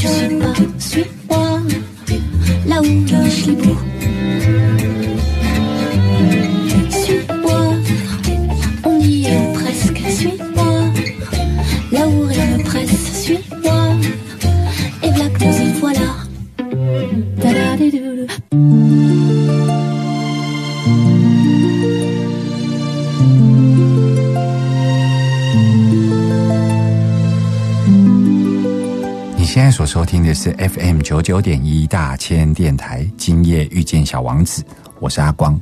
Je suis pas, suis-moi, là où je suis beau. 的是 FM 九九点一大千电台，今夜遇见小王子，我是阿光。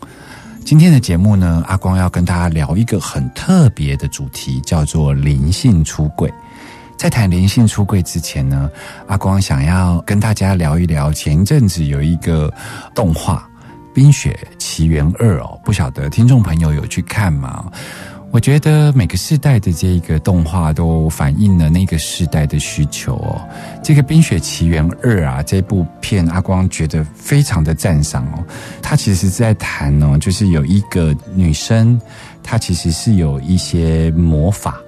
今天的节目呢，阿光要跟大家聊一个很特别的主题，叫做灵性出柜。在谈灵性出柜之前呢，阿光想要跟大家聊一聊前一阵子有一个动画《冰雪奇缘二》哦，不晓得听众朋友有去看吗？我觉得每个世代的这一个动画都反映了那个世代的需求哦。这个《冰雪奇缘二》啊，这部片阿光觉得非常的赞赏哦。他其实是在谈哦，就是有一个女生，她其实是有一些魔法。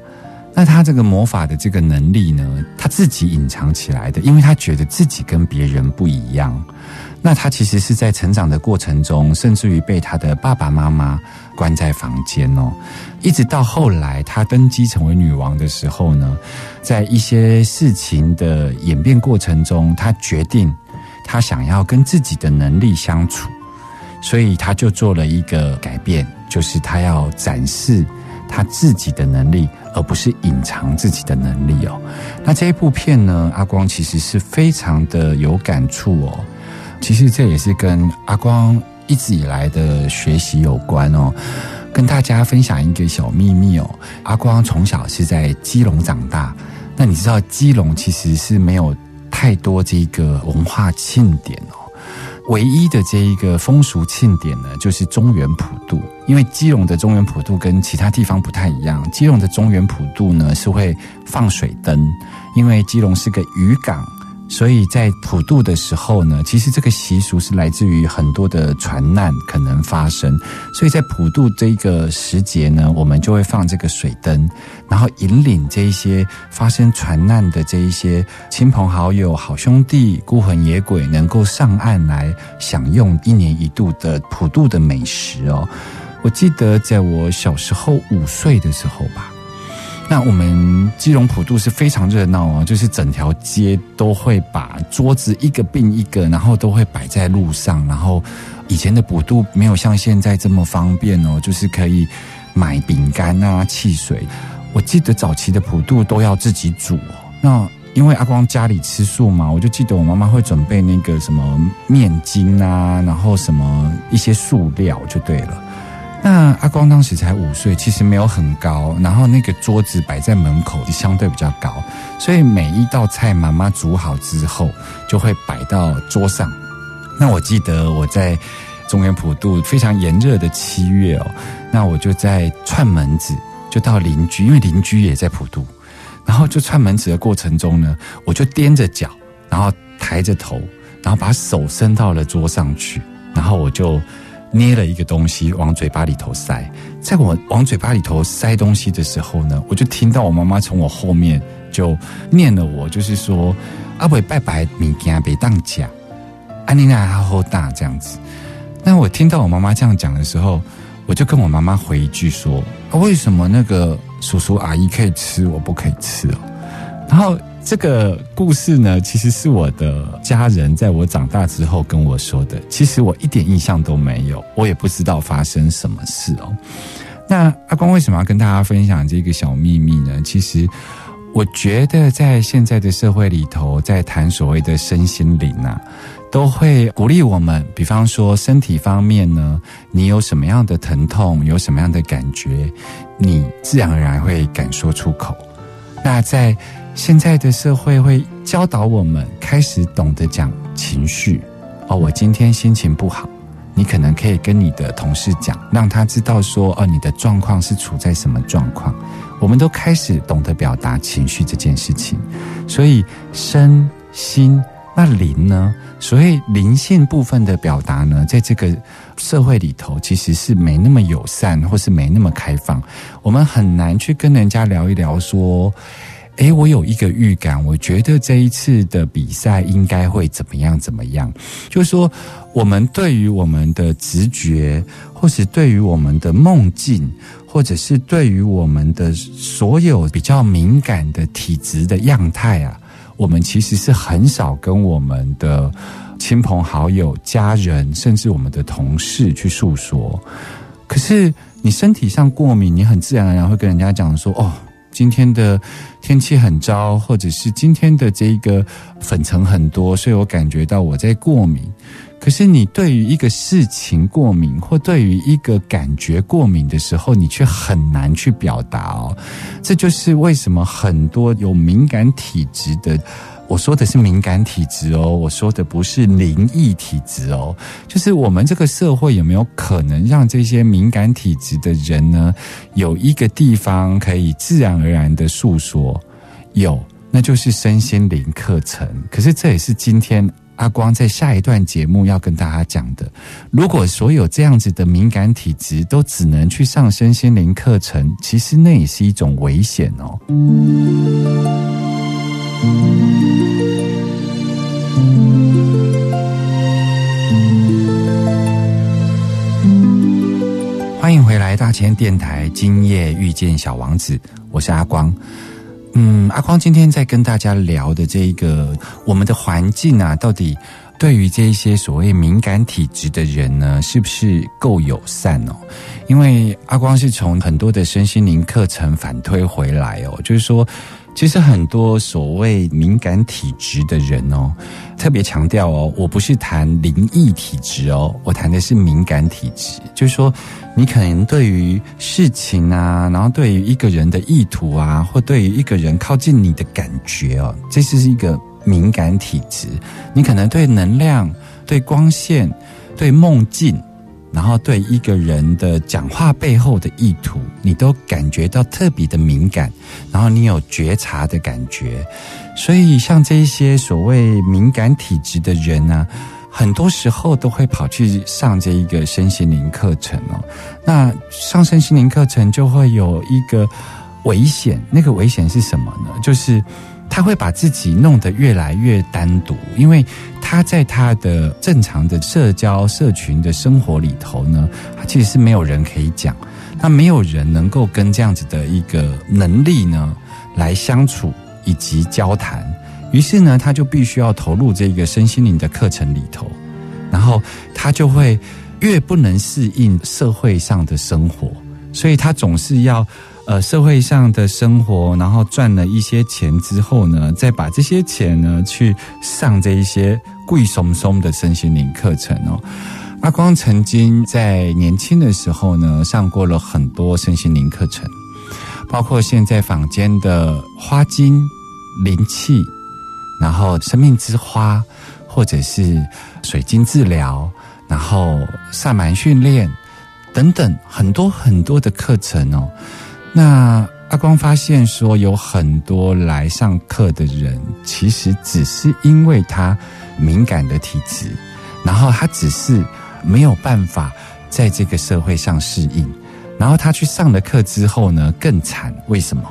那她这个魔法的这个能力呢，她自己隐藏起来的，因为她觉得自己跟别人不一样。那她其实是在成长的过程中，甚至于被她的爸爸妈妈关在房间哦，一直到后来她登基成为女王的时候呢，在一些事情的演变过程中，她决定她想要跟自己的能力相处，所以她就做了一个改变，就是她要展示她自己的能力，而不是隐藏自己的能力哦。那这一部片呢，阿光其实是非常的有感触哦。其实这也是跟阿光一直以来的学习有关哦。跟大家分享一个小秘密哦，阿光从小是在基隆长大。那你知道基隆其实是没有太多这个文化庆典哦。唯一的这一个风俗庆典呢，就是中原普渡。因为基隆的中原普渡跟其他地方不太一样，基隆的中原普渡呢是会放水灯，因为基隆是个渔港。所以在普渡的时候呢，其实这个习俗是来自于很多的船难可能发生，所以在普渡这个时节呢，我们就会放这个水灯，然后引领这一些发生船难的这一些亲朋好友、好兄弟、孤魂野鬼，能够上岸来享用一年一度的普渡的美食哦。我记得在我小时候五岁的时候吧。那我们基隆普渡是非常热闹哦，就是整条街都会把桌子一个并一个，然后都会摆在路上。然后以前的普渡没有像现在这么方便哦，就是可以买饼干啊、汽水。我记得早期的普渡都要自己煮哦。那因为阿光家里吃素嘛，我就记得我妈妈会准备那个什么面筋啊，然后什么一些素料就对了。那阿光当时才五岁，其实没有很高，然后那个桌子摆在门口就相对比较高，所以每一道菜妈妈煮好之后就会摆到桌上。那我记得我在中原普渡非常炎热的七月哦，那我就在串门子，就到邻居，因为邻居也在普渡，然后就串门子的过程中呢，我就踮着脚，然后抬着头，然后把手伸到了桌上去，然后我就。捏了一个东西往嘴巴里头塞，在我往嘴巴里头塞东西的时候呢，我就听到我妈妈从我后面就念了我，就是说阿伟拜拜米件别当家，安妮娜好好大这样子。那我听到我妈妈这样讲的时候，我就跟我妈妈回一句说：啊，为什么那个叔叔阿姨可以吃，我不可以吃哦？然后。这个故事呢，其实是我的家人在我长大之后跟我说的。其实我一点印象都没有，我也不知道发生什么事哦。那阿光为什么要跟大家分享这个小秘密呢？其实我觉得在现在的社会里头，在谈所谓的身心灵啊，都会鼓励我们。比方说身体方面呢，你有什么样的疼痛，有什么样的感觉，你自然而然会敢说出口。那在现在的社会会教导我们开始懂得讲情绪。哦，我今天心情不好，你可能可以跟你的同事讲，让他知道说，哦，你的状况是处在什么状况。我们都开始懂得表达情绪这件事情，所以身心那灵呢？所谓灵性部分的表达呢，在这个社会里头，其实是没那么友善，或是没那么开放。我们很难去跟人家聊一聊说。诶，我有一个预感，我觉得这一次的比赛应该会怎么样怎么样。就是说，我们对于我们的直觉，或是对于我们的梦境，或者是对于我们的所有比较敏感的体质的样态啊，我们其实是很少跟我们的亲朋好友、家人，甚至我们的同事去诉说。可是你身体上过敏，你很自然而然会跟人家讲说：“哦。”今天的天气很糟，或者是今天的这个粉尘很多，所以我感觉到我在过敏。可是你对于一个事情过敏，或对于一个感觉过敏的时候，你却很难去表达哦。这就是为什么很多有敏感体质的。我说的是敏感体质哦，我说的不是灵异体质哦。就是我们这个社会有没有可能让这些敏感体质的人呢，有一个地方可以自然而然的诉说？有，那就是身心灵课程。可是这也是今天阿光在下一段节目要跟大家讲的。如果所有这样子的敏感体质都只能去上身心灵课程，其实那也是一种危险哦。欢迎回来，大千电台。今夜遇见小王子，我是阿光。嗯，阿光今天在跟大家聊的这一个，我们的环境啊，到底对于这些所谓敏感体质的人呢，是不是够友善哦？因为阿光是从很多的身心灵课程反推回来哦，就是说。其实很多所谓敏感体质的人哦，特别强调哦，我不是谈灵异体质哦，我谈的是敏感体质，就是说你可能对于事情啊，然后对于一个人的意图啊，或对于一个人靠近你的感觉哦，这是一个敏感体质。你可能对能量、对光线、对梦境。然后对一个人的讲话背后的意图，你都感觉到特别的敏感，然后你有觉察的感觉，所以像这些所谓敏感体质的人呢，很多时候都会跑去上这一个身心灵课程哦。那上身心灵课程就会有一个危险，那个危险是什么呢？就是。他会把自己弄得越来越单独，因为他在他的正常的社交社群的生活里头呢，其实是没有人可以讲，那没有人能够跟这样子的一个能力呢来相处以及交谈，于是呢，他就必须要投入这个身心灵的课程里头，然后他就会越不能适应社会上的生活，所以他总是要。呃，社会上的生活，然后赚了一些钱之后呢，再把这些钱呢去上这一些贵松松的身心灵课程哦。阿光曾经在年轻的时候呢，上过了很多身心灵课程，包括现在坊间的花精灵气，然后生命之花，或者是水晶治疗，然后萨满训练等等，很多很多的课程哦。那阿光发现说，有很多来上课的人，其实只是因为他敏感的体质，然后他只是没有办法在这个社会上适应，然后他去上了课之后呢，更惨。为什么？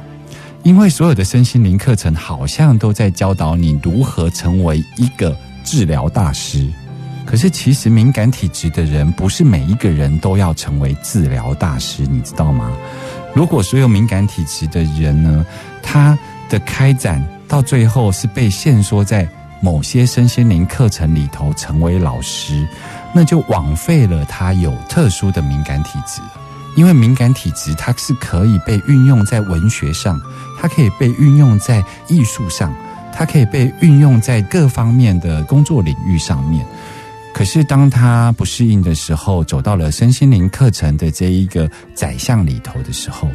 因为所有的身心灵课程好像都在教导你如何成为一个治疗大师，可是其实敏感体质的人，不是每一个人都要成为治疗大师，你知道吗？如果所有敏感体质的人呢，他的开展到最后是被限缩在某些身心灵课程里头成为老师，那就枉费了他有特殊的敏感体质。因为敏感体质它是可以被运用在文学上，它可以被运用在艺术上，它可以被运用在各方面的工作领域上面。可是当他不适应的时候，走到了身心灵课程的这一个宰相里头的时候，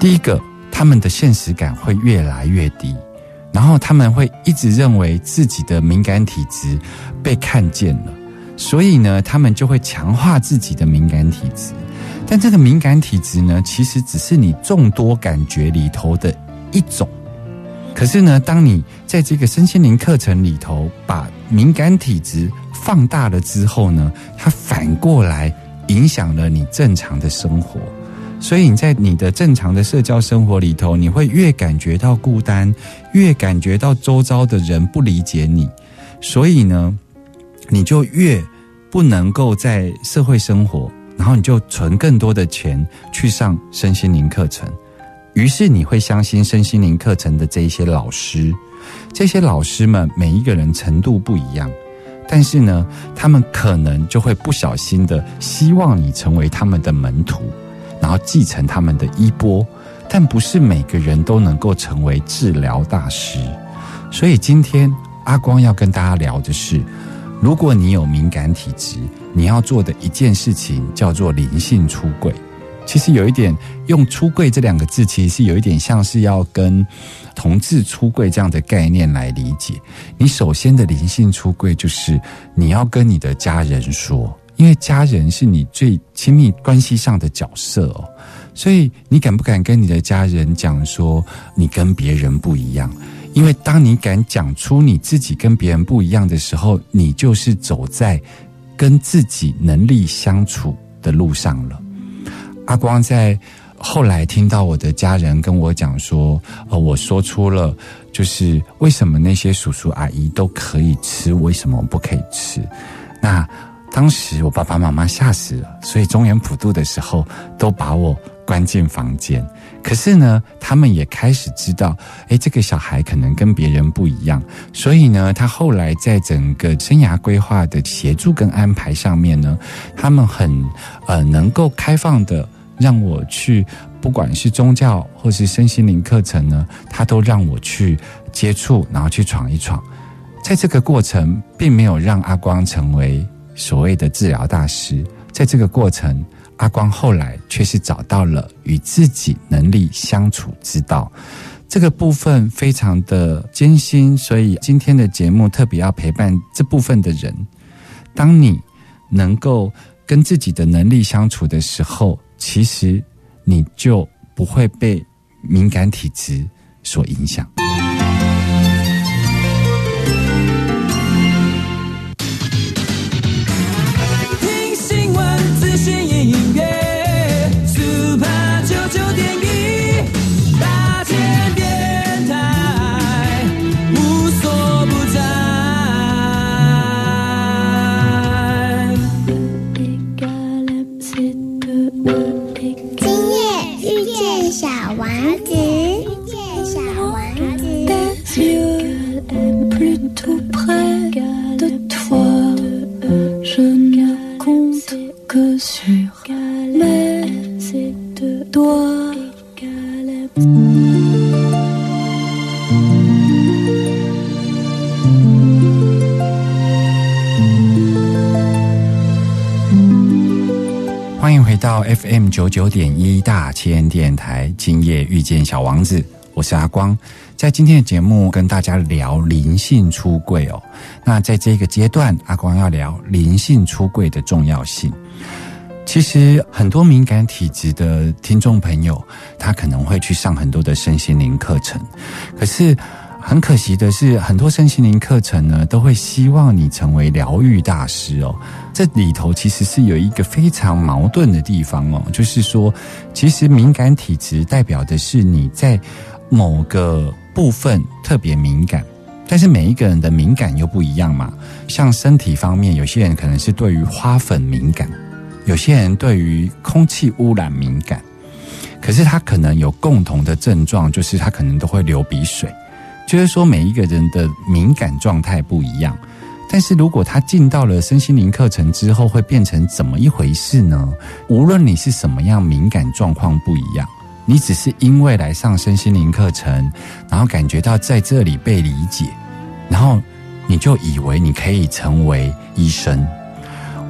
第一个，他们的现实感会越来越低，然后他们会一直认为自己的敏感体质被看见了，所以呢，他们就会强化自己的敏感体质。但这个敏感体质呢，其实只是你众多感觉里头的一种。可是呢，当你在这个身心灵课程里头把敏感体质放大了之后呢，它反过来影响了你正常的生活。所以你在你的正常的社交生活里头，你会越感觉到孤单，越感觉到周遭的人不理解你，所以呢，你就越不能够在社会生活，然后你就存更多的钱去上身心灵课程。于是你会相信身心灵课程的这一些老师，这些老师们每一个人程度不一样，但是呢，他们可能就会不小心的希望你成为他们的门徒，然后继承他们的衣钵。但不是每个人都能够成为治疗大师，所以今天阿光要跟大家聊的是，如果你有敏感体质，你要做的一件事情叫做灵性出轨。其实有一点用“出柜”这两个字，其实是有一点像是要跟同志出柜这样的概念来理解。你首先的灵性出柜，就是你要跟你的家人说，因为家人是你最亲密关系上的角色哦。所以你敢不敢跟你的家人讲说，你跟别人不一样？因为当你敢讲出你自己跟别人不一样的时候，你就是走在跟自己能力相处的路上了。阿光在后来听到我的家人跟我讲说，呃，我说出了就是为什么那些叔叔阿姨都可以吃，为什么不可以吃？那当时我爸爸妈妈吓死了，所以中原普渡的时候都把我关进房间。可是呢，他们也开始知道，诶，这个小孩可能跟别人不一样，所以呢，他后来在整个生涯规划的协助跟安排上面呢，他们很呃能够开放的。让我去，不管是宗教或是身心灵课程呢，他都让我去接触，然后去闯一闯。在这个过程，并没有让阿光成为所谓的治疗大师。在这个过程，阿光后来却是找到了与自己能力相处之道。这个部分非常的艰辛，所以今天的节目特别要陪伴这部分的人。当你能够跟自己的能力相处的时候，其实你就不会被敏感体质所影响。听新闻，资讯小王子，九九点一大千电台，今夜遇见小王子，我是阿光。在今天的节目跟大家聊灵性出柜哦。那在这个阶段，阿光要聊灵性出柜的重要性。其实很多敏感体质的听众朋友，他可能会去上很多的身心灵课程，可是很可惜的是，很多身心灵课程呢，都会希望你成为疗愈大师哦。这里头其实是有一个非常矛盾的地方哦，就是说，其实敏感体质代表的是你在某个部分特别敏感，但是每一个人的敏感又不一样嘛。像身体方面，有些人可能是对于花粉敏感，有些人对于空气污染敏感，可是他可能有共同的症状，就是他可能都会流鼻水。就是说，每一个人的敏感状态不一样。但是如果他进到了身心灵课程之后，会变成怎么一回事呢？无论你是什么样敏感状况不一样，你只是因为来上身心灵课程，然后感觉到在这里被理解，然后你就以为你可以成为医生。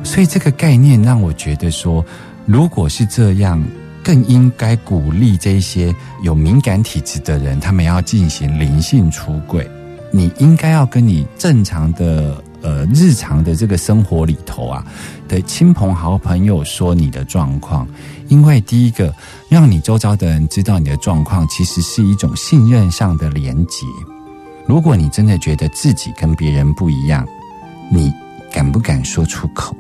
所以这个概念让我觉得说，如果是这样，更应该鼓励这些有敏感体质的人，他们要进行灵性出柜。你应该要跟你正常的呃日常的这个生活里头啊的亲朋好朋友说你的状况，因为第一个让你周遭的人知道你的状况，其实是一种信任上的连结。如果你真的觉得自己跟别人不一样，你敢不敢说出口？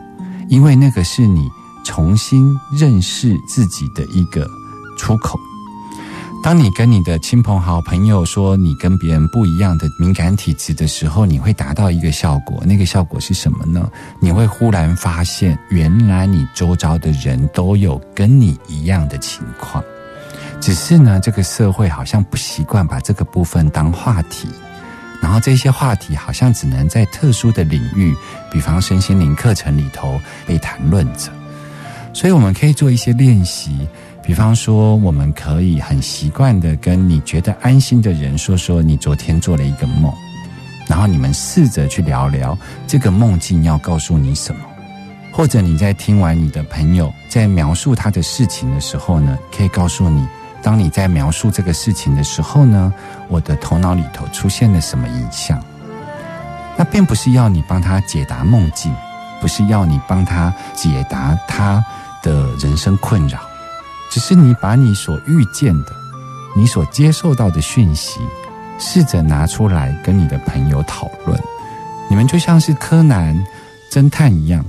因为那个是你重新认识自己的一个出口。当你跟你的亲朋好朋友说你跟别人不一样的敏感体质的时候，你会达到一个效果。那个效果是什么呢？你会忽然发现，原来你周遭的人都有跟你一样的情况，只是呢，这个社会好像不习惯把这个部分当话题。然后这些话题好像只能在特殊的领域，比方身心灵课程里头被谈论着。所以我们可以做一些练习，比方说，我们可以很习惯的跟你觉得安心的人说说你昨天做了一个梦，然后你们试着去聊聊这个梦境要告诉你什么，或者你在听完你的朋友在描述他的事情的时候呢，可以告诉你。当你在描述这个事情的时候呢，我的头脑里头出现了什么影像？那并不是要你帮他解答梦境，不是要你帮他解答他的人生困扰，只是你把你所遇见的、你所接受到的讯息，试着拿出来跟你的朋友讨论。你们就像是柯南侦探一样，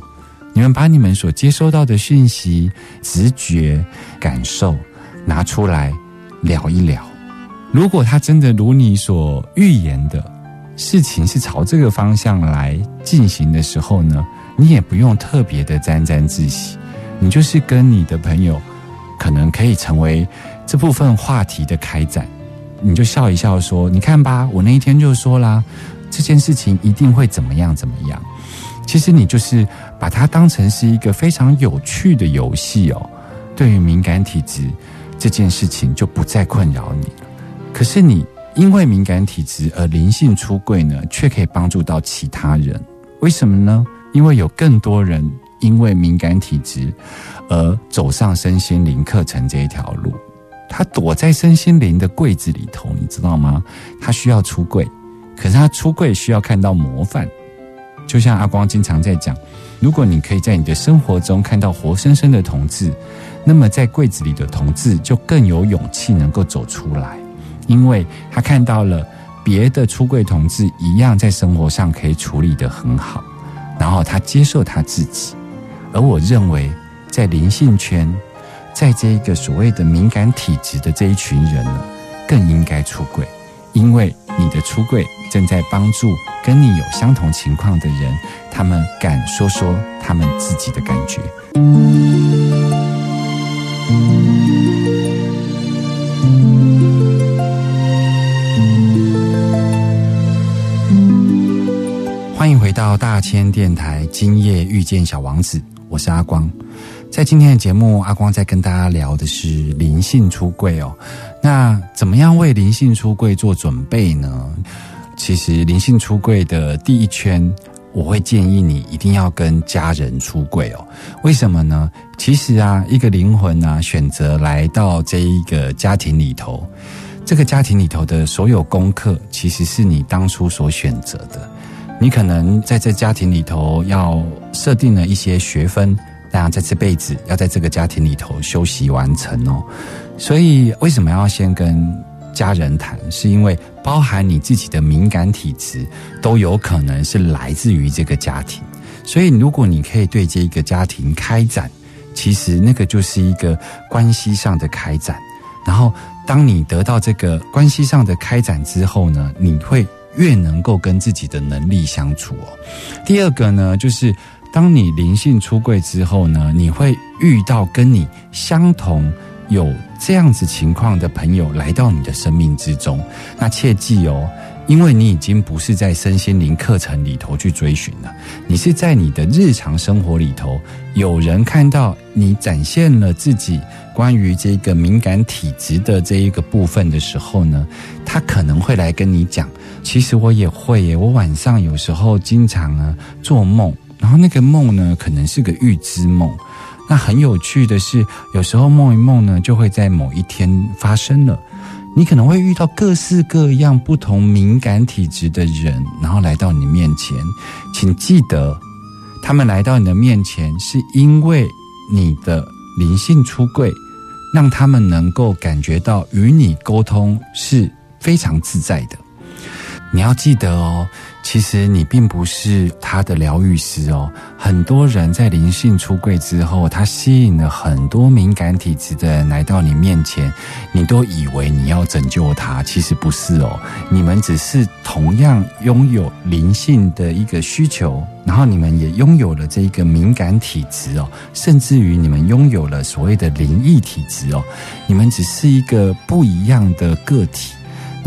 你们把你们所接收到的讯息、直觉、感受。拿出来聊一聊，如果他真的如你所预言的事情是朝这个方向来进行的时候呢，你也不用特别的沾沾自喜，你就是跟你的朋友可能可以成为这部分话题的开展，你就笑一笑说：“你看吧，我那一天就说啦，这件事情一定会怎么样怎么样。”其实你就是把它当成是一个非常有趣的游戏哦。对于敏感体质。这件事情就不再困扰你了。可是你因为敏感体质而灵性出柜呢，却可以帮助到其他人。为什么呢？因为有更多人因为敏感体质而走上身心灵课程这一条路。他躲在身心灵的柜子里头，你知道吗？他需要出柜，可是他出柜需要看到模范。就像阿光经常在讲，如果你可以在你的生活中看到活生生的同志。那么，在柜子里的同志就更有勇气能够走出来，因为他看到了别的出柜同志一样在生活上可以处理得很好，然后他接受他自己。而我认为，在灵性圈，在这一个所谓的敏感体质的这一群人呢，更应该出柜，因为你的出柜正在帮助跟你有相同情况的人，他们敢说说他们自己的感觉。欢迎回到大千电台，今夜遇见小王子，我是阿光。在今天的节目，阿光在跟大家聊的是灵性出柜哦。那怎么样为灵性出柜做准备呢？其实灵性出柜的第一圈。我会建议你一定要跟家人出柜哦。为什么呢？其实啊，一个灵魂啊，选择来到这一个家庭里头，这个家庭里头的所有功课，其实是你当初所选择的。你可能在这家庭里头要设定了一些学分，那在这辈子要在这个家庭里头修习完成哦。所以，为什么要先跟？家人谈，是因为包含你自己的敏感体质，都有可能是来自于这个家庭。所以，如果你可以对接一个家庭开展，其实那个就是一个关系上的开展。然后，当你得到这个关系上的开展之后呢，你会越能够跟自己的能力相处哦。第二个呢，就是当你灵性出柜之后呢，你会遇到跟你相同。有这样子情况的朋友来到你的生命之中，那切记哦，因为你已经不是在身心灵课程里头去追寻了，你是在你的日常生活里头，有人看到你展现了自己关于这个敏感体质的这一个部分的时候呢，他可能会来跟你讲，其实我也会耶，我晚上有时候经常呢做梦，然后那个梦呢可能是个预知梦。那很有趣的是，有时候梦一梦呢，就会在某一天发生了。你可能会遇到各式各样不同敏感体质的人，然后来到你面前，请记得，他们来到你的面前，是因为你的灵性出柜，让他们能够感觉到与你沟通是非常自在的。你要记得哦。其实你并不是他的疗愈师哦。很多人在灵性出柜之后，他吸引了很多敏感体质的人来到你面前，你都以为你要拯救他，其实不是哦。你们只是同样拥有灵性的一个需求，然后你们也拥有了这一个敏感体质哦，甚至于你们拥有了所谓的灵异体质哦。你们只是一个不一样的个体，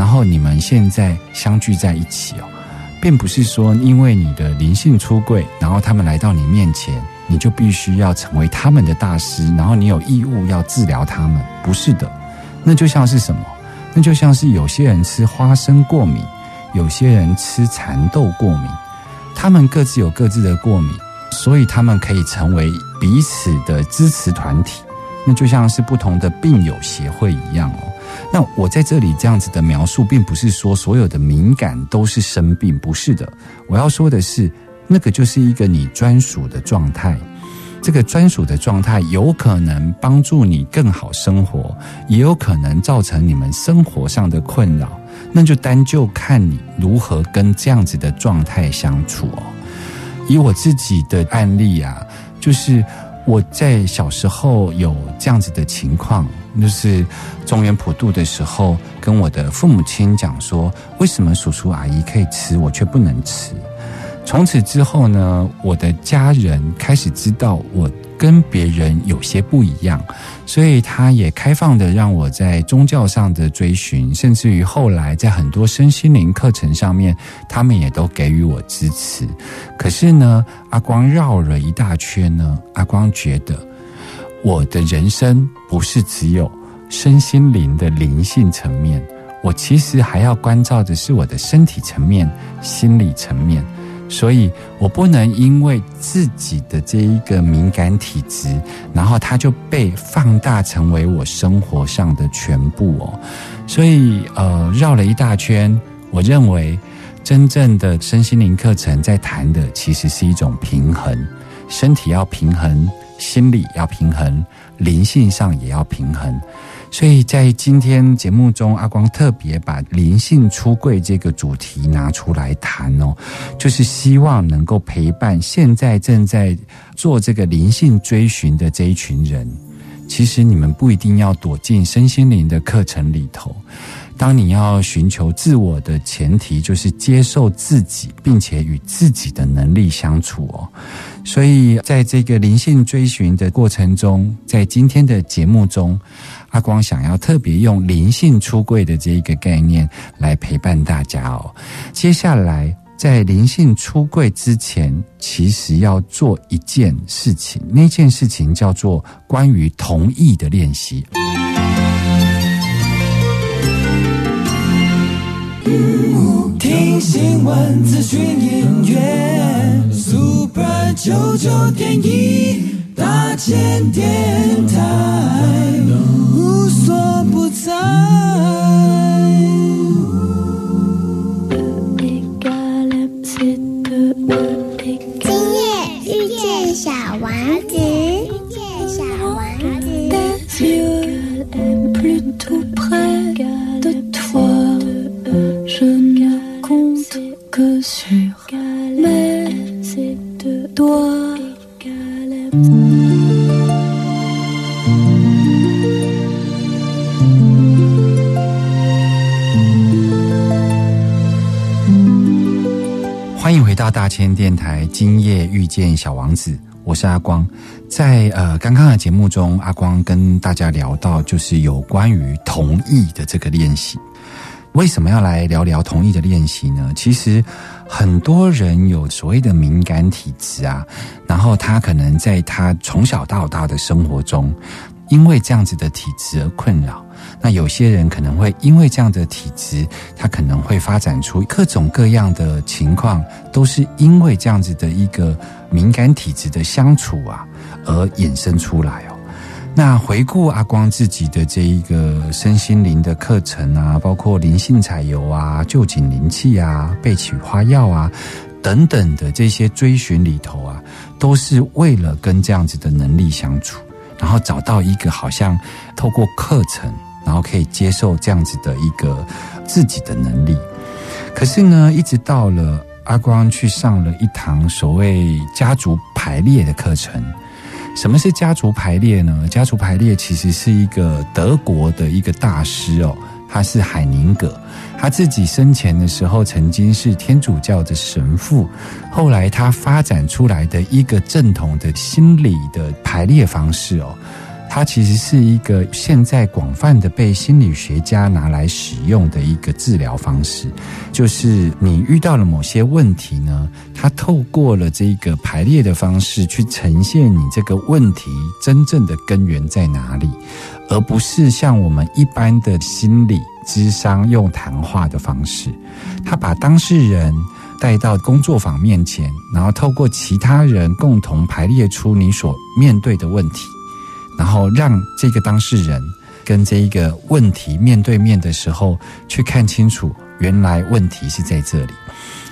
然后你们现在相聚在一起哦。并不是说，因为你的灵性出柜，然后他们来到你面前，你就必须要成为他们的大师，然后你有义务要治疗他们。不是的，那就像是什么？那就像是有些人吃花生过敏，有些人吃蚕豆过敏，他们各自有各自的过敏，所以他们可以成为彼此的支持团体。那就像是不同的病友协会一样哦。那我在这里这样子的描述，并不是说所有的敏感都是生病，不是的。我要说的是，那个就是一个你专属的状态。这个专属的状态有可能帮助你更好生活，也有可能造成你们生活上的困扰。那就单就看你如何跟这样子的状态相处哦。以我自己的案例啊，就是我在小时候有这样子的情况。就是中原普渡的时候，跟我的父母亲讲说，为什么叔叔阿姨可以吃，我却不能吃？从此之后呢，我的家人开始知道我跟别人有些不一样，所以他也开放的让我在宗教上的追寻，甚至于后来在很多身心灵课程上面，他们也都给予我支持。可是呢，阿光绕了一大圈呢，阿光觉得。我的人生不是只有身心灵的灵性层面，我其实还要关照的是我的身体层面、心理层面，所以我不能因为自己的这一个敏感体质，然后它就被放大成为我生活上的全部哦。所以呃，绕了一大圈，我认为真正的身心灵课程在谈的其实是一种平衡，身体要平衡。心理要平衡，灵性上也要平衡，所以在今天节目中，阿光特别把灵性出柜这个主题拿出来谈哦，就是希望能够陪伴现在正在做这个灵性追寻的这一群人。其实你们不一定要躲进身心灵的课程里头。当你要寻求自我的前提，就是接受自己，并且与自己的能力相处哦。所以，在这个灵性追寻的过程中，在今天的节目中，阿光想要特别用灵性出柜的这一个概念来陪伴大家哦。接下来，在灵性出柜之前，其实要做一件事情，那件事情叫做关于同意的练习。听新闻、资讯、音乐，Super 九九点一大千电台，遇见小王子，我是阿光。在呃刚刚的节目中，阿光跟大家聊到，就是有关于同意的这个练习。为什么要来聊聊同意的练习呢？其实很多人有所谓的敏感体质啊，然后他可能在他从小到大的生活中，因为这样子的体质而困扰。那有些人可能会因为这样的体质，他可能会发展出各种各样的情况，都是因为这样子的一个敏感体质的相处啊，而衍生出来哦。那回顾阿光自己的这一个身心灵的课程啊，包括灵性彩油啊、旧景灵气啊、贝曲花药啊等等的这些追寻里头啊，都是为了跟这样子的能力相处，然后找到一个好像透过课程，然后可以接受这样子的一个自己的能力。可是呢，一直到了阿光去上了一堂所谓家族排列的课程。什么是家族排列呢？家族排列其实是一个德国的一个大师哦，他是海宁格，他自己生前的时候曾经是天主教的神父，后来他发展出来的一个正统的心理的排列方式哦。它其实是一个现在广泛的被心理学家拿来使用的一个治疗方式，就是你遇到了某些问题呢，它透过了这个排列的方式去呈现你这个问题真正的根源在哪里，而不是像我们一般的心理智商用谈话的方式，他把当事人带到工作坊面前，然后透过其他人共同排列出你所面对的问题。然后让这个当事人跟这一个问题面对面的时候，去看清楚原来问题是在这里。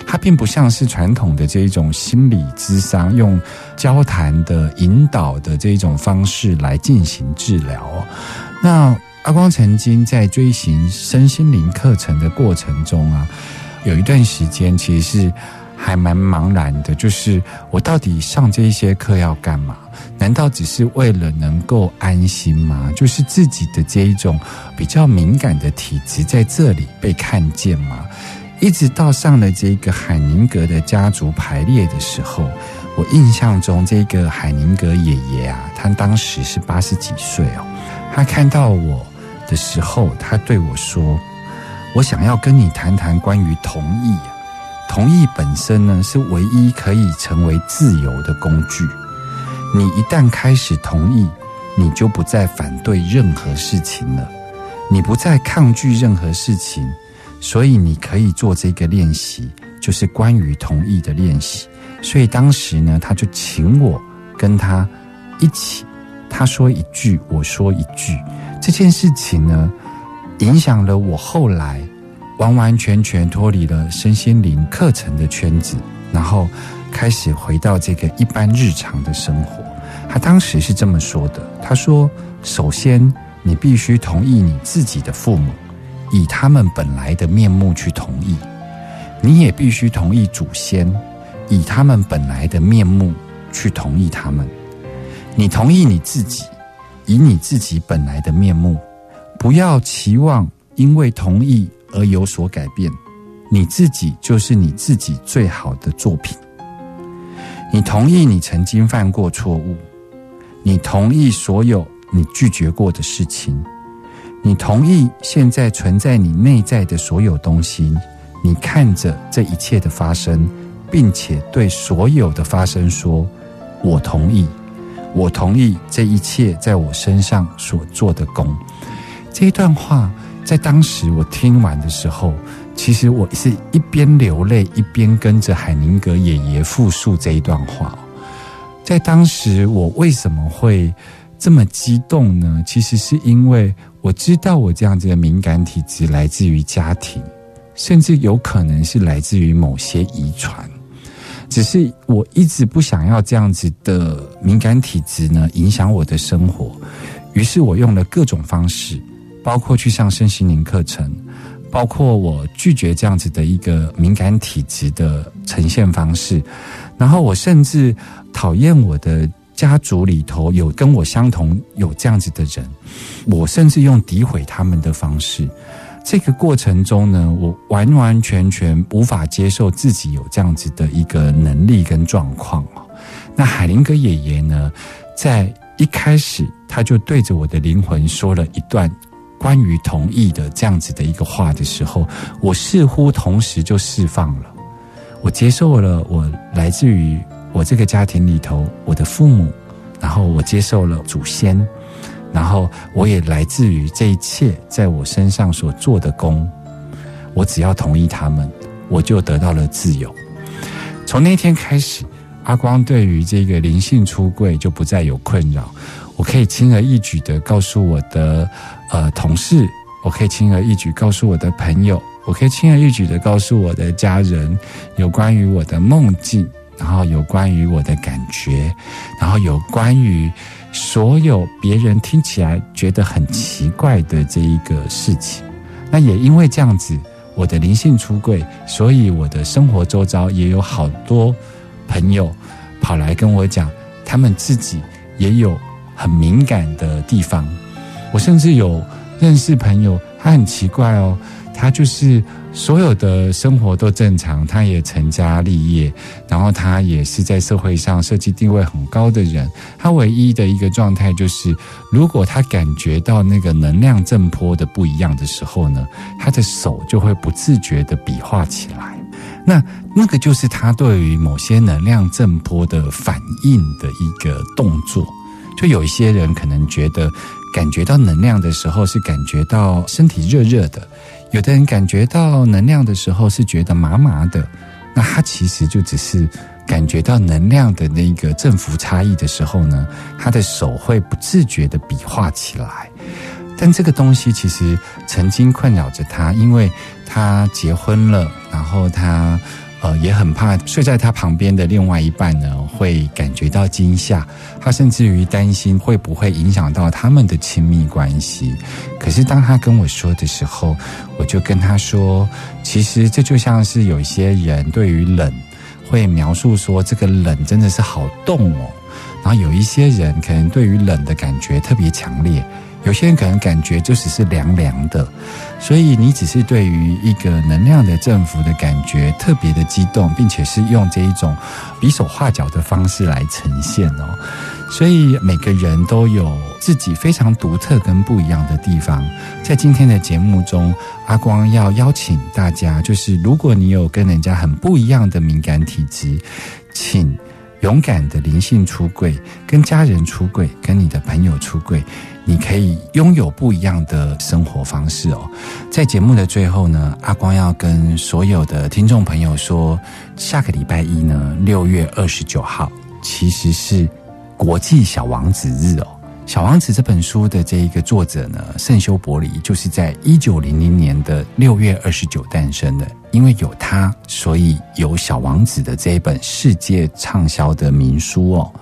它并不像是传统的这一种心理咨商，用交谈的引导的这一种方式来进行治疗。那阿光曾经在追寻身心灵课程的过程中啊，有一段时间其实是还蛮茫然的，就是我到底上这一些课要干嘛？难道只是为了能够安心吗？就是自己的这一种比较敏感的体质在这里被看见吗？一直到上了这个海宁格的家族排列的时候，我印象中这个海宁格爷爷啊，他当时是八十几岁哦。他看到我的时候，他对我说：“我想要跟你谈谈关于同意。同意本身呢，是唯一可以成为自由的工具。”你一旦开始同意，你就不再反对任何事情了，你不再抗拒任何事情，所以你可以做这个练习，就是关于同意的练习。所以当时呢，他就请我跟他一起，他说一句，我说一句，这件事情呢，影响了我后来完完全全脱离了身心灵课程的圈子，然后。开始回到这个一般日常的生活，他当时是这么说的：“他说，首先你必须同意你自己的父母，以他们本来的面目去同意；你也必须同意祖先，以他们本来的面目去同意他们。你同意你自己，以你自己本来的面目，不要期望因为同意而有所改变。你自己就是你自己最好的作品。”你同意你曾经犯过错误，你同意所有你拒绝过的事情，你同意现在存在你内在的所有东西，你看着这一切的发生，并且对所有的发生说：“我同意，我同意这一切在我身上所做的功。”这一段话在当时我听完的时候。其实我是一边流泪，一边跟着海宁格爷爷复述这一段话。在当时，我为什么会这么激动呢？其实是因为我知道我这样子的敏感体质来自于家庭，甚至有可能是来自于某些遗传。只是我一直不想要这样子的敏感体质呢影响我的生活，于是我用了各种方式，包括去上身心灵课程。包括我拒绝这样子的一个敏感体质的呈现方式，然后我甚至讨厌我的家族里头有跟我相同有这样子的人，我甚至用诋毁他们的方式。这个过程中呢，我完完全全无法接受自己有这样子的一个能力跟状况。那海林格爷爷呢，在一开始他就对着我的灵魂说了一段。关于同意的这样子的一个话的时候，我似乎同时就释放了，我接受了我来自于我这个家庭里头我的父母，然后我接受了祖先，然后我也来自于这一切在我身上所做的功，我只要同意他们，我就得到了自由。从那天开始，阿光对于这个灵性出柜就不再有困扰，我可以轻而易举的告诉我的同事，我可以轻而易举告诉我的朋友，我可以轻而易举的告诉我的家人，有关于我的梦境，然后有关于我的感觉，然后有关于所有别人听起来觉得很奇怪的这一个事情。那也因为这样子，我的灵性出柜，所以我的生活周遭也有好多朋友跑来跟我讲，他们自己也有很敏感的地方。我甚至有认识朋友，他很奇怪哦，他就是所有的生活都正常，他也成家立业，然后他也是在社会上设计地位很高的人。他唯一的一个状态就是，如果他感觉到那个能量震波的不一样的时候呢，他的手就会不自觉的比划起来。那那个就是他对于某些能量震波的反应的一个动作。就有一些人可能觉得感觉到能量的时候是感觉到身体热热的，有的人感觉到能量的时候是觉得麻麻的。那他其实就只是感觉到能量的那个振幅差异的时候呢，他的手会不自觉的比划起来。但这个东西其实曾经困扰着他，因为他结婚了，然后他呃也很怕睡在他旁边的另外一半呢会感觉到惊吓，他甚至于担心会不会影响到他们的亲密关系。可是当他跟我说的时候，我就跟他说，其实这就像是有一些人对于冷会描述说，这个冷真的是好冻哦。然后有一些人可能对于冷的感觉特别强烈。有些人可能感觉就只是凉凉的，所以你只是对于一个能量的振幅的感觉特别的激动，并且是用这一种比手画脚的方式来呈现哦。所以每个人都有自己非常独特跟不一样的地方。在今天的节目中，阿光要邀请大家，就是如果你有跟人家很不一样的敏感体质，请勇敢的灵性出柜，跟家人出柜，跟你的朋友出柜。你可以拥有不一样的生活方式哦。在节目的最后呢，阿光要跟所有的听众朋友说，下个礼拜一呢，六月二十九号，其实是国际小王子日哦。《小王子》这本书的这一个作者呢，圣修伯里，就是在一九零零年的六月二十九诞生的。因为有他，所以有《小王子》的这一本世界畅销的名书哦。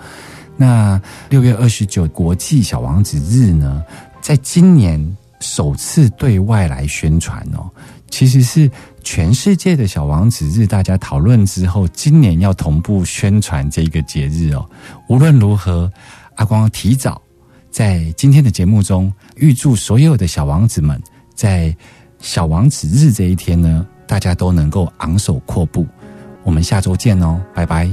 那六月二十九国际小王子日呢，在今年首次对外来宣传哦，其实是全世界的小王子日，大家讨论之后，今年要同步宣传这个节日哦。无论如何，阿光提早在今天的节目中，预祝所有的小王子们在小王子日这一天呢，大家都能够昂首阔步。我们下周见哦，拜拜。